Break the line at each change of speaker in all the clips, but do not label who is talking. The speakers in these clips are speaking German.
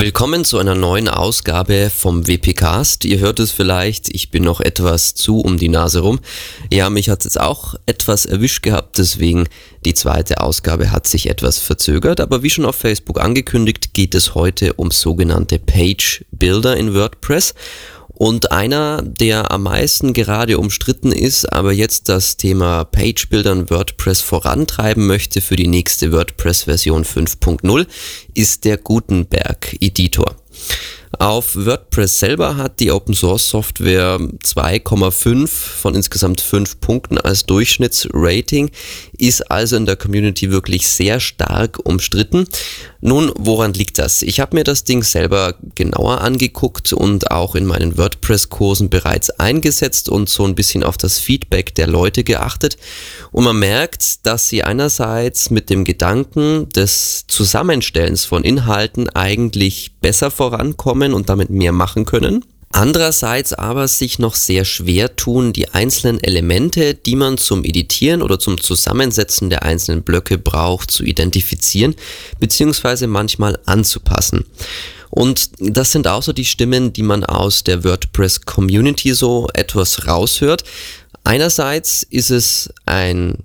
Willkommen zu einer neuen Ausgabe vom WPcast. Ihr hört es vielleicht, ich bin noch etwas zu um die Nase rum. Ja, mich hat es jetzt auch etwas erwischt gehabt, deswegen die zweite Ausgabe hat sich etwas verzögert, aber wie schon auf Facebook angekündigt, geht es heute um sogenannte Page Builder in WordPress und einer, der am meisten gerade umstritten ist, aber jetzt das Thema Page Builder in WordPress vorantreiben möchte für die nächste WordPress-Version 5.0, ist der Gutenberg Editor. Auf WordPress selber hat die Open Source Software 2,5 von insgesamt 5 Punkten als Durchschnittsrating, ist also in der Community wirklich sehr stark umstritten. Nun, woran liegt das? Ich habe mir das Ding selber genauer angeguckt und auch in meinen WordPress-Kursen bereits eingesetzt und so ein bisschen auf das Feedback der Leute geachtet. Und man merkt, dass sie einerseits mit dem Gedanken des Zusammenstellens von Inhalten eigentlich besser vorankommen und damit mehr machen können. Andererseits aber sich noch sehr schwer tun, die einzelnen Elemente, die man zum Editieren oder zum Zusammensetzen der einzelnen Blöcke braucht, zu identifizieren bzw. manchmal anzupassen. Und das sind auch so die Stimmen, die man aus der WordPress Community so etwas raushört. Einerseits ist es ein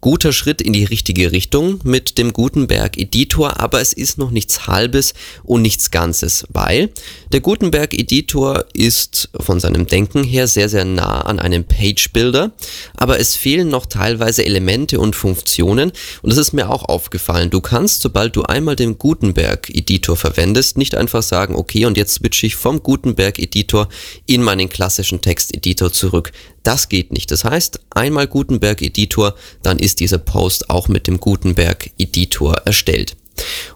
guter Schritt in die richtige Richtung mit dem Gutenberg Editor, aber es ist noch nichts Halbes und nichts Ganzes, weil der Gutenberg Editor ist von seinem Denken her sehr, sehr nah an einem Page Builder, aber es fehlen noch teilweise Elemente und Funktionen und das ist mir auch aufgefallen. Du kannst, sobald du einmal den Gutenberg Editor verwendest, nicht einfach sagen, okay, und jetzt switche ich vom Gutenberg Editor in meinen klassischen Text Editor zurück. Das geht nicht. Das heißt, einmal Gutenberg Editor, dann ist dieser Post auch mit dem Gutenberg Editor erstellt.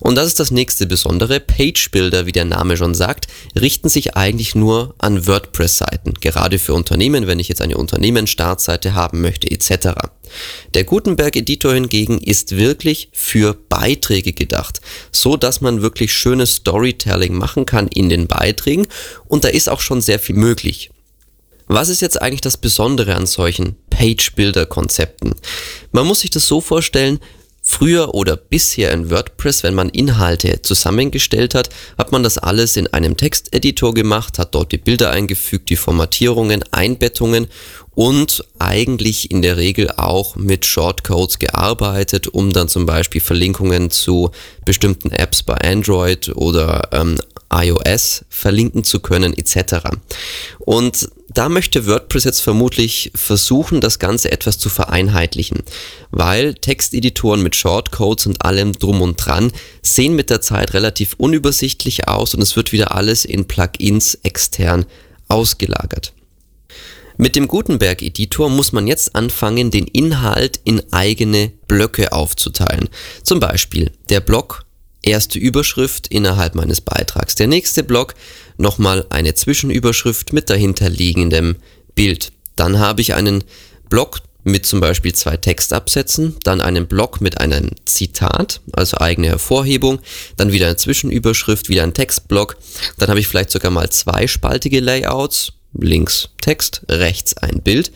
Und das ist das nächste Besondere. Page Builder, wie der Name schon sagt, richten sich eigentlich nur an WordPress-Seiten. Gerade für Unternehmen, wenn ich jetzt eine Unternehmensstartseite haben möchte, etc. Der Gutenberg Editor hingegen ist wirklich für Beiträge gedacht, so dass man wirklich schönes Storytelling machen kann in den Beiträgen und da ist auch schon sehr viel möglich. Was ist jetzt eigentlich das Besondere an solchen Page-Builder-Konzepten? Man muss sich das so vorstellen, Früher oder bisher in WordPress, wenn man Inhalte zusammengestellt hat, hat man das alles in einem Texteditor gemacht, hat dort die Bilder eingefügt, die Formatierungen, Einbettungen und eigentlich in der Regel auch mit Shortcodes gearbeitet, um dann zum Beispiel Verlinkungen zu bestimmten Apps bei Android oder ähm, iOS verlinken zu können etc. Und da möchte WordPress jetzt vermutlich versuchen, das Ganze etwas zu vereinheitlichen, weil Texteditoren mit Shortcodes und allem drum und dran sehen mit der Zeit relativ unübersichtlich aus und es wird wieder alles in Plugins extern ausgelagert. Mit dem Gutenberg-Editor muss man jetzt anfangen, den Inhalt in eigene Blöcke aufzuteilen. Zum Beispiel der Block erste Überschrift innerhalb meines Beitrags. Der nächste Block nochmal eine Zwischenüberschrift mit dahinterliegendem Bild. Dann habe ich einen Block mit zum Beispiel zwei Textabsätzen, dann einen Block mit einem Zitat, also eigene Hervorhebung, dann wieder eine Zwischenüberschrift, wieder ein Textblock, dann habe ich vielleicht sogar mal zweispaltige Layouts, links Text, rechts ein Bild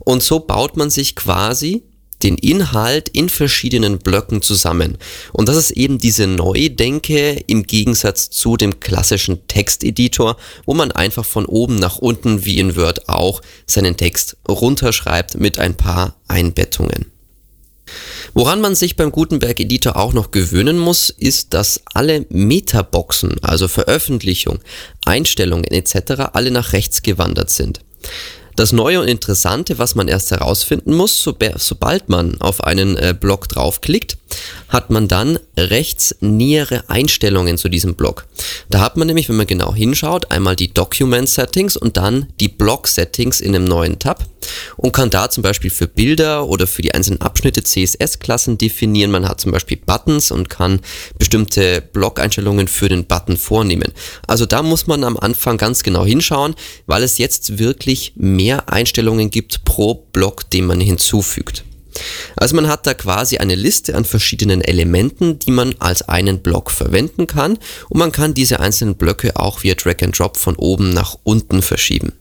und so baut man sich quasi den Inhalt in verschiedenen Blöcken zusammen. Und das ist eben diese Neudenke im Gegensatz zu dem klassischen Texteditor, wo man einfach von oben nach unten wie in Word auch seinen Text runterschreibt mit ein paar Einbettungen. Woran man sich beim Gutenberg Editor auch noch gewöhnen muss, ist, dass alle Metaboxen, also Veröffentlichung, Einstellungen etc. alle nach rechts gewandert sind. Das Neue und Interessante, was man erst herausfinden muss, so, sobald man auf einen äh, Block draufklickt, hat man dann rechts nähere Einstellungen zu diesem Block. Da hat man nämlich, wenn man genau hinschaut, einmal die Document Settings und dann die Block Settings in einem neuen Tab und kann da zum Beispiel für Bilder oder für die einzelnen Abschnitte CSS-Klassen definieren. Man hat zum Beispiel Buttons und kann bestimmte Block-Einstellungen für den Button vornehmen. Also da muss man am Anfang ganz genau hinschauen, weil es jetzt wirklich mehr Einstellungen gibt pro Block, den man hinzufügt. Also man hat da quasi eine Liste an verschiedenen Elementen, die man als einen Block verwenden kann und man kann diese einzelnen Blöcke auch via Drag and Drop von oben nach unten verschieben.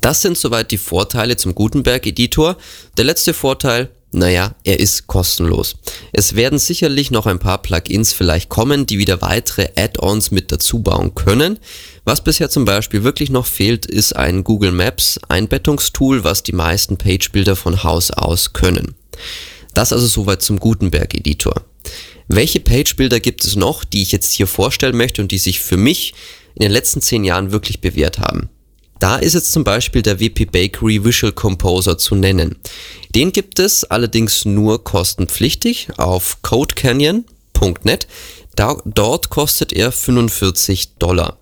Das sind soweit die Vorteile zum Gutenberg Editor. Der letzte Vorteil, Naja, er ist kostenlos. Es werden sicherlich noch ein paar Plugins vielleicht kommen, die wieder weitere Add-ons mit dazu bauen können. Was bisher zum Beispiel wirklich noch fehlt, ist ein Google Maps Einbettungstool, was die meisten Page-Builder von Haus aus können. Das also soweit zum Gutenberg-Editor. Welche Page-Builder gibt es noch, die ich jetzt hier vorstellen möchte und die sich für mich in den letzten zehn Jahren wirklich bewährt haben? Da ist jetzt zum Beispiel der WP Bakery Visual Composer zu nennen. Den gibt es allerdings nur kostenpflichtig auf codecanyon.net. dort kostet er 45 Dollar.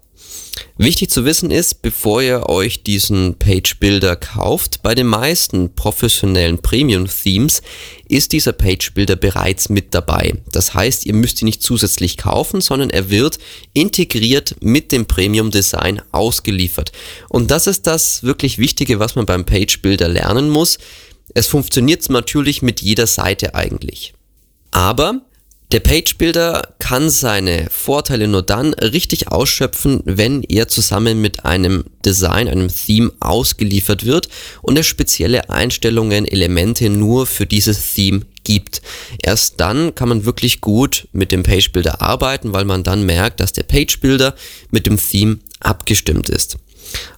Wichtig zu wissen ist, bevor ihr euch diesen Page Builder kauft, bei den meisten professionellen Premium Themes ist dieser Page Builder bereits mit dabei. Das heißt, ihr müsst ihn nicht zusätzlich kaufen, sondern er wird integriert mit dem Premium Design ausgeliefert. Und das ist das wirklich Wichtige, was man beim Page Builder lernen muss. Es funktioniert natürlich mit jeder Seite eigentlich. Aber der Page Builder kann seine Vorteile nur dann richtig ausschöpfen, wenn er zusammen mit einem Design, einem Theme ausgeliefert wird und er spezielle Einstellungen, Elemente nur für dieses Theme gibt. Erst dann kann man wirklich gut mit dem Page Builder arbeiten, weil man dann merkt, dass der Page Builder mit dem Theme abgestimmt ist.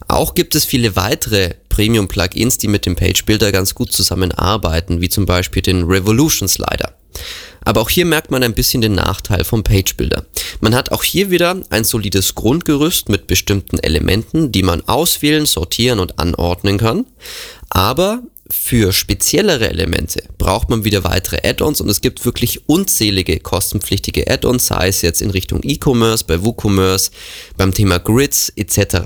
Auch gibt es viele weitere Premium-Plugins, die mit dem Page Builder ganz gut zusammenarbeiten, wie zum Beispiel den Revolution Slider. Aber auch hier merkt man ein bisschen den Nachteil vom Page Builder. Man hat auch hier wieder ein solides Grundgerüst mit bestimmten Elementen, die man auswählen, sortieren und anordnen kann. Aber für speziellere Elemente braucht man wieder weitere Add-ons und es gibt wirklich unzählige kostenpflichtige Add-ons, sei es jetzt in Richtung E-Commerce, bei WooCommerce, beim Thema Grids etc.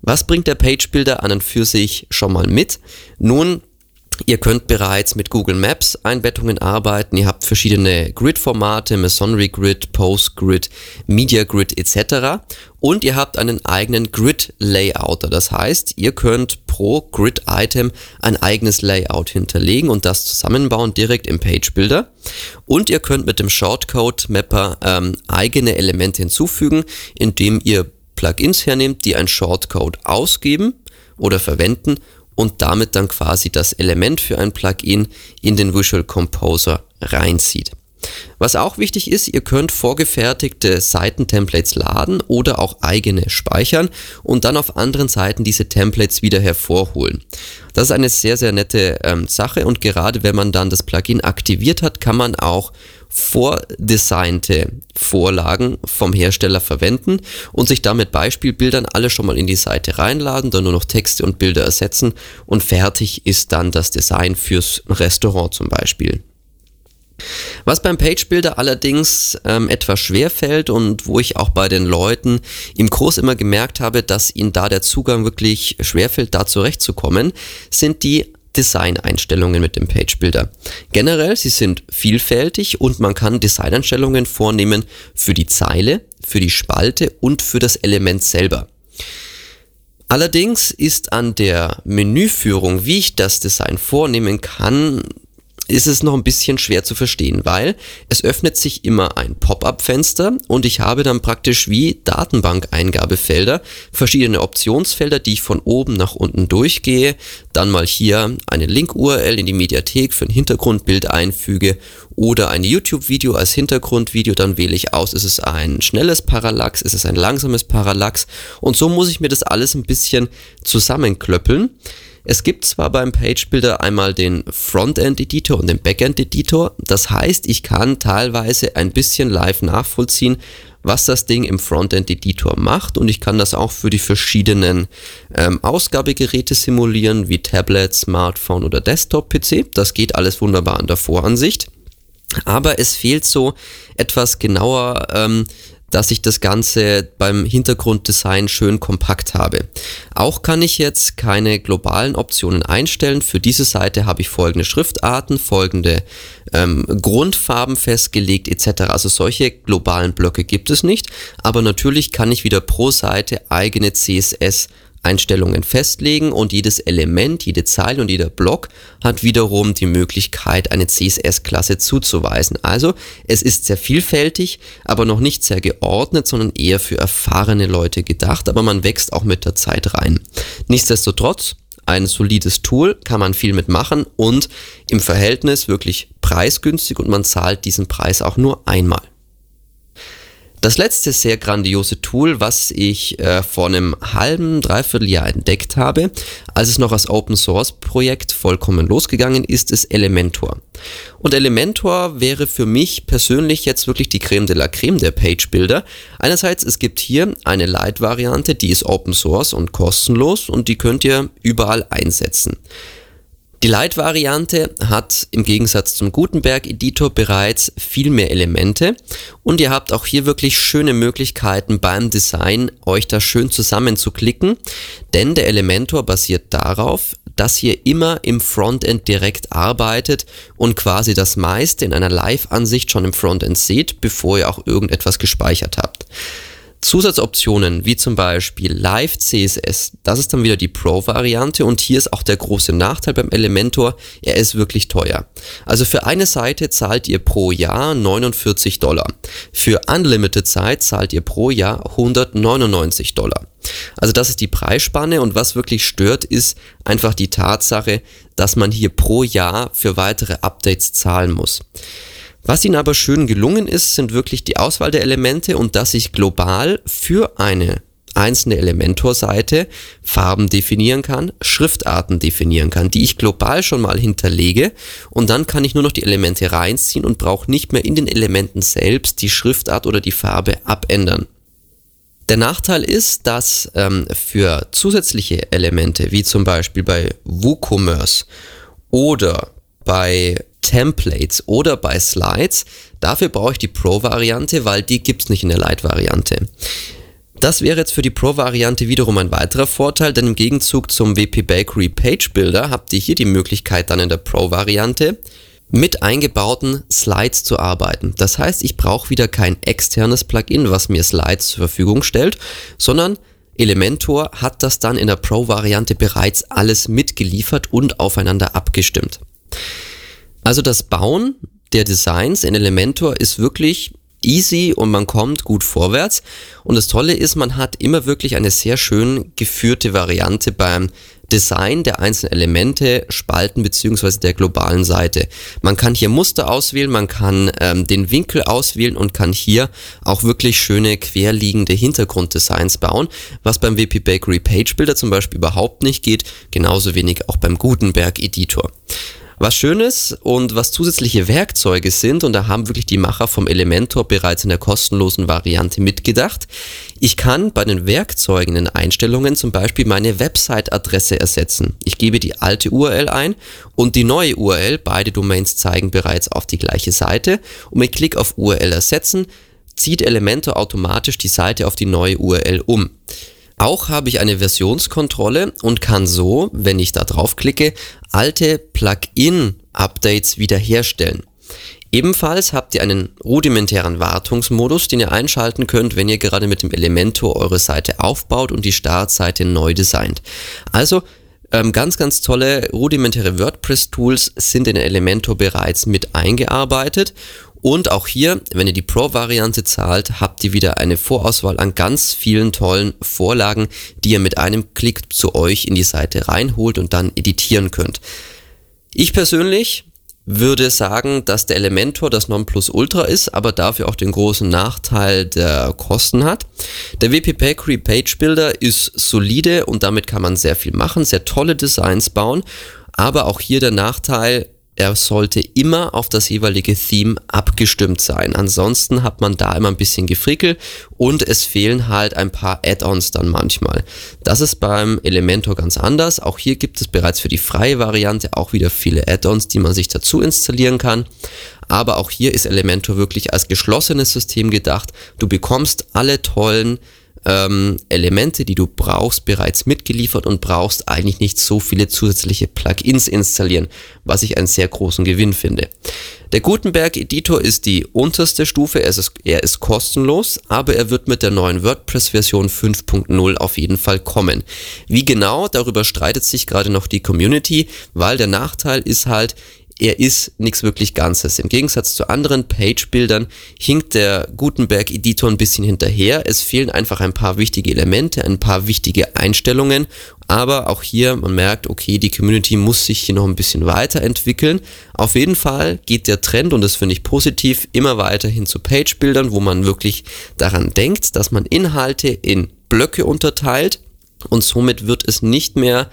Was bringt der Page Builder an und für sich schon mal mit? Nun, Ihr könnt bereits mit Google Maps Einbettungen arbeiten. Ihr habt verschiedene Grid-Formate, Masonry Grid, Postgrid, Media Grid etc. Und ihr habt einen eigenen Grid-Layouter. Das heißt, ihr könnt pro Grid-Item ein eigenes Layout hinterlegen und das zusammenbauen direkt im Page Builder. Und ihr könnt mit dem Shortcode Mapper ähm, eigene Elemente hinzufügen, indem ihr Plugins hernehmt, die ein Shortcode ausgeben oder verwenden und damit dann quasi das Element für ein Plugin in den Visual Composer reinzieht. Was auch wichtig ist, ihr könnt vorgefertigte Seitentemplates laden oder auch eigene speichern und dann auf anderen Seiten diese Templates wieder hervorholen. Das ist eine sehr, sehr nette ähm, Sache und gerade wenn man dann das Plugin aktiviert hat, kann man auch vordesignte Vorlagen vom Hersteller verwenden und sich damit Beispielbildern alle schon mal in die Seite reinladen, dann nur noch Texte und Bilder ersetzen und fertig ist dann das Design fürs Restaurant zum Beispiel. Was beim Page Builder allerdings ähm, etwas schwer fällt und wo ich auch bei den Leuten im Kurs immer gemerkt habe, dass ihnen da der Zugang wirklich schwerfällt, da zurechtzukommen, sind die Designeinstellungen mit dem Page Builder. Generell, sie sind vielfältig und man kann Designeinstellungen vornehmen für die Zeile, für die Spalte und für das Element selber. Allerdings ist an der Menüführung, wie ich das Design vornehmen kann, ist es noch ein bisschen schwer zu verstehen, weil es öffnet sich immer ein Pop-up-Fenster und ich habe dann praktisch wie Datenbank-Eingabefelder verschiedene Optionsfelder, die ich von oben nach unten durchgehe, dann mal hier eine Link-URL in die Mediathek für ein Hintergrundbild einfüge oder ein YouTube-Video als Hintergrundvideo, dann wähle ich aus, ist es ein schnelles Parallax, ist es ein langsames Parallax und so muss ich mir das alles ein bisschen zusammenklöppeln. Es gibt zwar beim Page Builder einmal den Frontend Editor und den Backend Editor. Das heißt, ich kann teilweise ein bisschen live nachvollziehen, was das Ding im Frontend Editor macht und ich kann das auch für die verschiedenen ähm, Ausgabegeräte simulieren, wie Tablet, Smartphone oder Desktop-PC. Das geht alles wunderbar an der Voransicht. Aber es fehlt so etwas genauer ähm, dass ich das Ganze beim Hintergrunddesign schön kompakt habe. Auch kann ich jetzt keine globalen Optionen einstellen. Für diese Seite habe ich folgende Schriftarten, folgende ähm, Grundfarben festgelegt etc. Also solche globalen Blöcke gibt es nicht, aber natürlich kann ich wieder pro Seite eigene CSS Einstellungen festlegen und jedes Element, jede Zeile und jeder Block hat wiederum die Möglichkeit, eine CSS-Klasse zuzuweisen. Also es ist sehr vielfältig, aber noch nicht sehr geordnet, sondern eher für erfahrene Leute gedacht, aber man wächst auch mit der Zeit rein. Nichtsdestotrotz, ein solides Tool, kann man viel mitmachen und im Verhältnis wirklich preisgünstig und man zahlt diesen Preis auch nur einmal. Das letzte sehr grandiose Tool, was ich äh, vor einem halben, dreiviertel Jahr entdeckt habe, als es noch als Open Source Projekt vollkommen losgegangen ist, ist Elementor. Und Elementor wäre für mich persönlich jetzt wirklich die Creme de la Creme der Page Builder. Einerseits, es gibt hier eine Light-Variante, die ist Open Source und kostenlos und die könnt ihr überall einsetzen. Die Light-Variante hat im Gegensatz zum Gutenberg-Editor bereits viel mehr Elemente und ihr habt auch hier wirklich schöne Möglichkeiten beim Design, euch da schön zusammenzuklicken, denn der Elementor basiert darauf, dass ihr immer im Frontend direkt arbeitet und quasi das meiste in einer Live-Ansicht schon im Frontend seht, bevor ihr auch irgendetwas gespeichert habt. Zusatzoptionen wie zum Beispiel Live CSS, das ist dann wieder die Pro-Variante und hier ist auch der große Nachteil beim Elementor, er ist wirklich teuer. Also für eine Seite zahlt ihr pro Jahr 49 Dollar. Für Unlimited Zeit zahlt ihr pro Jahr 199 Dollar. Also das ist die Preisspanne und was wirklich stört, ist einfach die Tatsache, dass man hier pro Jahr für weitere Updates zahlen muss. Was ihnen aber schön gelungen ist, sind wirklich die Auswahl der Elemente und dass ich global für eine einzelne Elementor-Seite Farben definieren kann, Schriftarten definieren kann, die ich global schon mal hinterlege und dann kann ich nur noch die Elemente reinziehen und brauche nicht mehr in den Elementen selbst die Schriftart oder die Farbe abändern. Der Nachteil ist, dass ähm, für zusätzliche Elemente, wie zum Beispiel bei WooCommerce oder bei Templates oder bei Slides. Dafür brauche ich die Pro-Variante, weil die gibt es nicht in der Lite-Variante. Das wäre jetzt für die Pro-Variante wiederum ein weiterer Vorteil, denn im Gegenzug zum WP Bakery Page Builder habt ihr hier die Möglichkeit dann in der Pro-Variante mit eingebauten Slides zu arbeiten. Das heißt, ich brauche wieder kein externes Plugin, was mir Slides zur Verfügung stellt, sondern Elementor hat das dann in der Pro-Variante bereits alles mitgeliefert und aufeinander abgestimmt. Also das Bauen der Designs in Elementor ist wirklich easy und man kommt gut vorwärts. Und das Tolle ist, man hat immer wirklich eine sehr schön geführte Variante beim Design der einzelnen Elemente, Spalten beziehungsweise der globalen Seite. Man kann hier Muster auswählen, man kann ähm, den Winkel auswählen und kann hier auch wirklich schöne querliegende Hintergrunddesigns bauen, was beim WP Bakery Page Builder zum Beispiel überhaupt nicht geht, genauso wenig auch beim Gutenberg Editor. Was schön ist und was zusätzliche Werkzeuge sind, und da haben wirklich die Macher vom Elementor bereits in der kostenlosen Variante mitgedacht. Ich kann bei den Werkzeugen in Einstellungen zum Beispiel meine Website-Adresse ersetzen. Ich gebe die alte URL ein und die neue URL, beide Domains zeigen bereits auf die gleiche Seite und mit Klick auf URL ersetzen, zieht Elementor automatisch die Seite auf die neue URL um. Auch habe ich eine Versionskontrolle und kann so, wenn ich da draufklicke, alte Plugin-Updates wiederherstellen. Ebenfalls habt ihr einen rudimentären Wartungsmodus, den ihr einschalten könnt, wenn ihr gerade mit dem Elementor eure Seite aufbaut und die Startseite neu designt. Also ähm, ganz, ganz tolle rudimentäre WordPress-Tools sind in Elementor bereits mit eingearbeitet und auch hier, wenn ihr die Pro-Variante zahlt, habt ihr wieder eine Vorauswahl an ganz vielen tollen Vorlagen, die ihr mit einem Klick zu euch in die Seite reinholt und dann editieren könnt. Ich persönlich würde sagen, dass der Elementor das Nonplusultra ist, aber dafür auch den großen Nachteil der Kosten hat. Der WP Bakery Page Builder ist solide und damit kann man sehr viel machen, sehr tolle Designs bauen. Aber auch hier der Nachteil, er sollte immer auf das jeweilige Theme abgestimmt sein. Ansonsten hat man da immer ein bisschen Gefrickel und es fehlen halt ein paar Add-ons dann manchmal. Das ist beim Elementor ganz anders. Auch hier gibt es bereits für die freie Variante auch wieder viele Add-ons, die man sich dazu installieren kann. Aber auch hier ist Elementor wirklich als geschlossenes System gedacht. Du bekommst alle tollen ähm, Elemente, die du brauchst, bereits mitgeliefert und brauchst eigentlich nicht so viele zusätzliche Plugins installieren, was ich einen sehr großen Gewinn finde. Der Gutenberg Editor ist die unterste Stufe, er ist, er ist kostenlos, aber er wird mit der neuen WordPress-Version 5.0 auf jeden Fall kommen. Wie genau, darüber streitet sich gerade noch die Community, weil der Nachteil ist halt, er ist nichts wirklich Ganzes. Im Gegensatz zu anderen Page-Bildern hinkt der Gutenberg-Editor ein bisschen hinterher. Es fehlen einfach ein paar wichtige Elemente, ein paar wichtige Einstellungen, Aber auch hier, man merkt, okay, die Community muss sich hier noch ein bisschen weiterentwickeln. Auf jeden Fall geht der Trend, und das finde ich positiv, immer weiter hin zu Page-Bildern, wo man wirklich daran denkt, dass man Inhalte in Blöcke unterteilt und somit wird es nicht mehr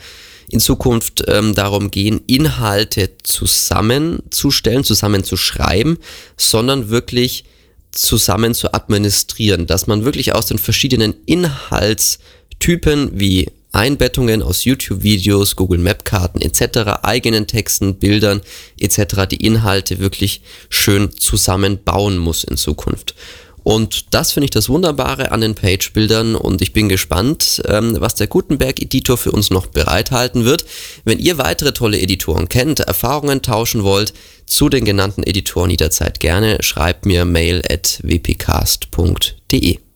in Zukunft ähm, darum gehen, Inhalte zusammenzustellen, zusammenzuschreiben, sondern wirklich zusammen zu administrieren, dass man wirklich aus den verschiedenen Inhaltstypen wie Einbettungen aus YouTube-Videos, Google Map-Karten etc., eigenen Texten, Bildern etc. die Inhalte wirklich schön zusammenbauen muss in Zukunft. Und das finde ich das Wunderbare an den Page-Bildern und ich bin gespannt, ähm, was der Gutenberg-Editor für uns noch bereithalten wird. Wenn ihr weitere tolle Editoren kennt, Erfahrungen tauschen wollt zu den genannten Editoren jederzeit gerne, schreibt mir mail at wpcast.de.